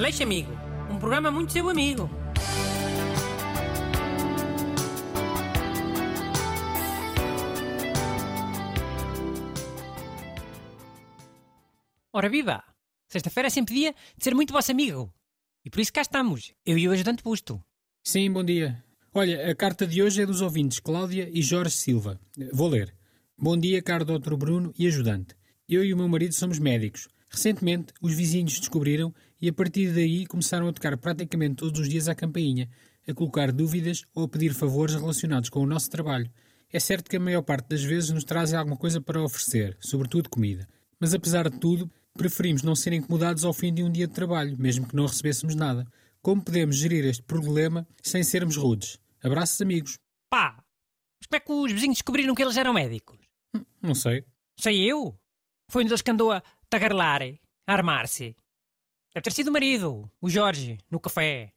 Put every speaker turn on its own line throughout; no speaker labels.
Aleixo Amigo, um programa muito seu amigo. Ora viva! Sexta-feira é sempre dia de ser muito vosso amigo. E por isso cá estamos, eu e o ajudante Busto.
Sim, bom dia. Olha, a carta de hoje é dos ouvintes Cláudia e Jorge Silva. Vou ler. Bom dia, caro Dr. Bruno e ajudante. Eu e o meu marido somos médicos. Recentemente, os vizinhos descobriram e a partir daí começaram a tocar praticamente todos os dias à campainha, a colocar dúvidas ou a pedir favores relacionados com o nosso trabalho. É certo que a maior parte das vezes nos trazem alguma coisa para oferecer, sobretudo comida. Mas apesar de tudo, preferimos não ser incomodados ao fim de um dia de trabalho, mesmo que não recebêssemos nada. Como podemos gerir este problema sem sermos rudes? Abraços, amigos.
Pá! Mas como é que os vizinhos descobriram que eles eram médicos?
Não sei.
Sei eu? Foi um deles que andou a tagarlar, a armar-se. Deve ter sido o marido, o Jorge, no café.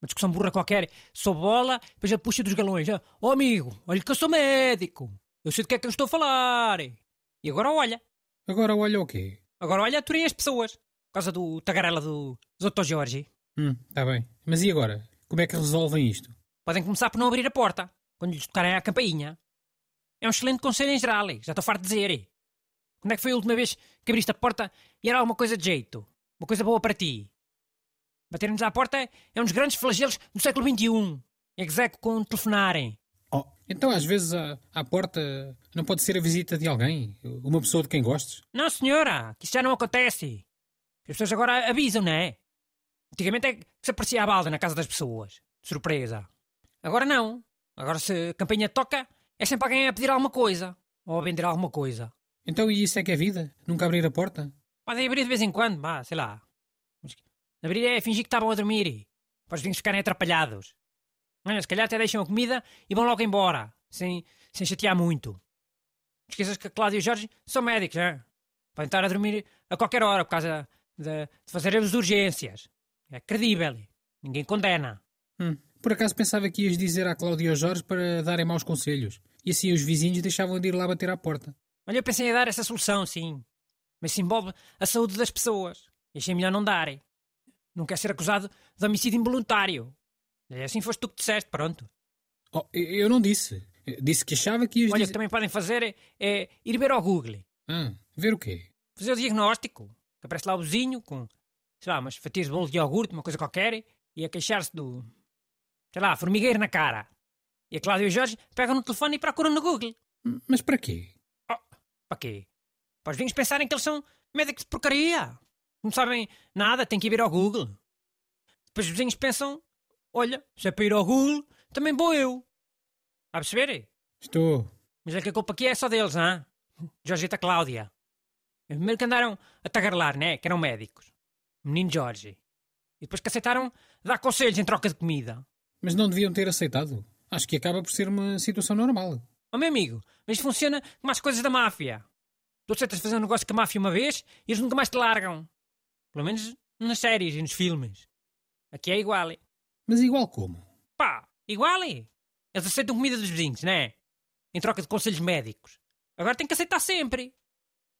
Uma discussão burra qualquer, sob bola, depois ele puxa dos galões. Ah, Oh amigo, olha que eu sou médico. Eu sei do que é que eu estou a falar. E agora olha.
Agora olha o quê?
Agora olha, aturem as pessoas. Por causa do tagarela do Dr. Jorge.
Hum, tá bem. Mas e agora? Como é que resolvem isto?
Podem começar por não abrir a porta, quando lhes tocarem a campainha. É um excelente conselho em geral, já estou farto de dizer. Quando é que foi a última vez que abriste a porta e era alguma coisa de jeito? Uma coisa boa para ti? Bater-nos à porta é um dos grandes flagelos do século XXI. Execo com telefonarem.
Oh, então às vezes à, à porta não pode ser a visita de alguém? Uma pessoa de quem gostes?
Não, senhora, que isso já não acontece. As pessoas agora avisam, não é? Antigamente é que se aparecia a balda na casa das pessoas. De surpresa. Agora não. Agora se a campainha toca, é sempre alguém a pedir alguma coisa. Ou a vender alguma coisa.
Então e isso é que é vida? Nunca abrir a porta?
Podem abrir de vez em quando, vá, sei lá. Abrir é fingir que estavam a dormir. Para os vinhos ficarem atrapalhados. Olha, se calhar até deixam a comida e vão logo embora. Sem, sem chatear muito. Esqueças que a Cláudia e o Jorge são médicos, é? Podem estar a dormir a qualquer hora por causa de, de fazer as urgências. É credível. Ninguém condena.
Hum, por acaso pensava que ias dizer à Cláudia e ao Jorge para darem maus conselhos. E assim os vizinhos deixavam de ir lá bater à porta.
Olha, eu pensei em dar essa solução, sim. Mas se envolve a saúde das pessoas. E achei melhor não darem. Não quer ser acusado de homicídio involuntário. E assim foste tu que disseste, pronto.
Oh, eu não disse. Disse que achava que ias
Olha, o
dizer...
que também podem fazer é, é ir ver ao Google.
Ah, ver o quê?
Fazer o diagnóstico. Que aparece lá o vizinho com, sei lá, umas fatias de bolo de iogurte, uma coisa qualquer, e a queixar-se do, sei lá, formigueiro na cara. E a Cláudia e o Jorge pegam no telefone e procuram no Google.
Mas para quê?
Para quê? Para os vinhos pensarem que eles são médicos de porcaria. Não sabem nada, têm que ir ao Google. Depois os vizinhos pensam: olha, se é para ir ao Google, também vou eu. A perceber?
Estou.
Mas é que a culpa aqui é só deles, não? Jorge e a Cláudia. Primeiro que andaram a tagarlar, né? Que eram médicos. Menino Jorge. E depois que aceitaram dar conselhos em troca de comida.
Mas não deviam ter aceitado. Acho que acaba por ser uma situação normal.
Oh, meu amigo, mas funciona como as coisas da máfia. Tu aceitas fazer um negócio com a máfia uma vez e eles nunca mais te largam. Pelo menos nas séries e nos filmes. Aqui é igual.
Mas igual como?
Pá, igual. Eles aceitam comida dos vizinhos, né? Em troca de conselhos médicos. Agora tem que aceitar sempre.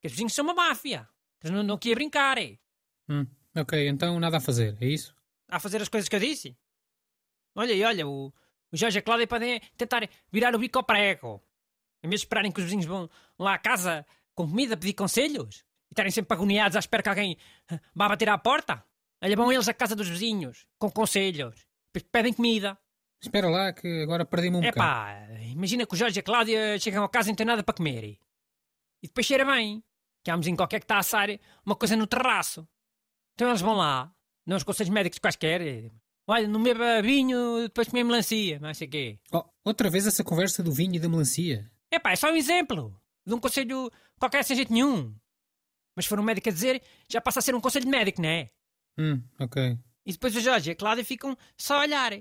Que os vizinhos são uma máfia. Eles não aqui a brincar.
Hum, ok, então nada a fazer, é isso?
A fazer as coisas que eu disse. Olha e olha, o, o Jorge e a Cláudia podem tentar virar o bico ao prego. Em vez de esperarem que os vizinhos vão lá à casa com comida pedir conselhos e estarem sempre agoniados à espera que alguém ah, vá bater à porta. Olha, vão eles à casa dos vizinhos com conselhos. Depois pedem comida.
Espera lá que agora perdi-me um
É
bocado.
imagina que o Jorge e a Cláudia chegam a casa e não têm nada para comer. E depois cheira bem. Que há um vizinho qualquer que está a assar uma coisa no terraço. Então eles vão lá, dão os conselhos médicos quaisquer. e, Olha, não beba vinho, depois comer melancia, não sei o quê.
Oh, outra vez essa conversa do vinho e da melancia.
É pá, é só um exemplo. De um conselho qualquer sem jeito nenhum. Mas se for um médico a dizer, já passa a ser um conselho de médico, não é?
Hum, ok.
E depois o Jorge e a Cláudia ficam só a olhar.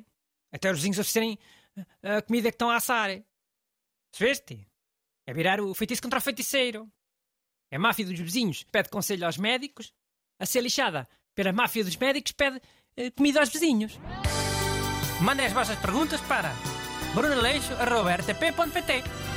Até os vizinhos oferecerem a comida que estão a assar. Percebeste? É virar o feitiço contra o feiticeiro. A máfia dos vizinhos pede conselho aos médicos. A ser lixada pela máfia dos médicos pede eh, comida aos vizinhos. Mandem as vossas perguntas para brunaleixo.rtp.pt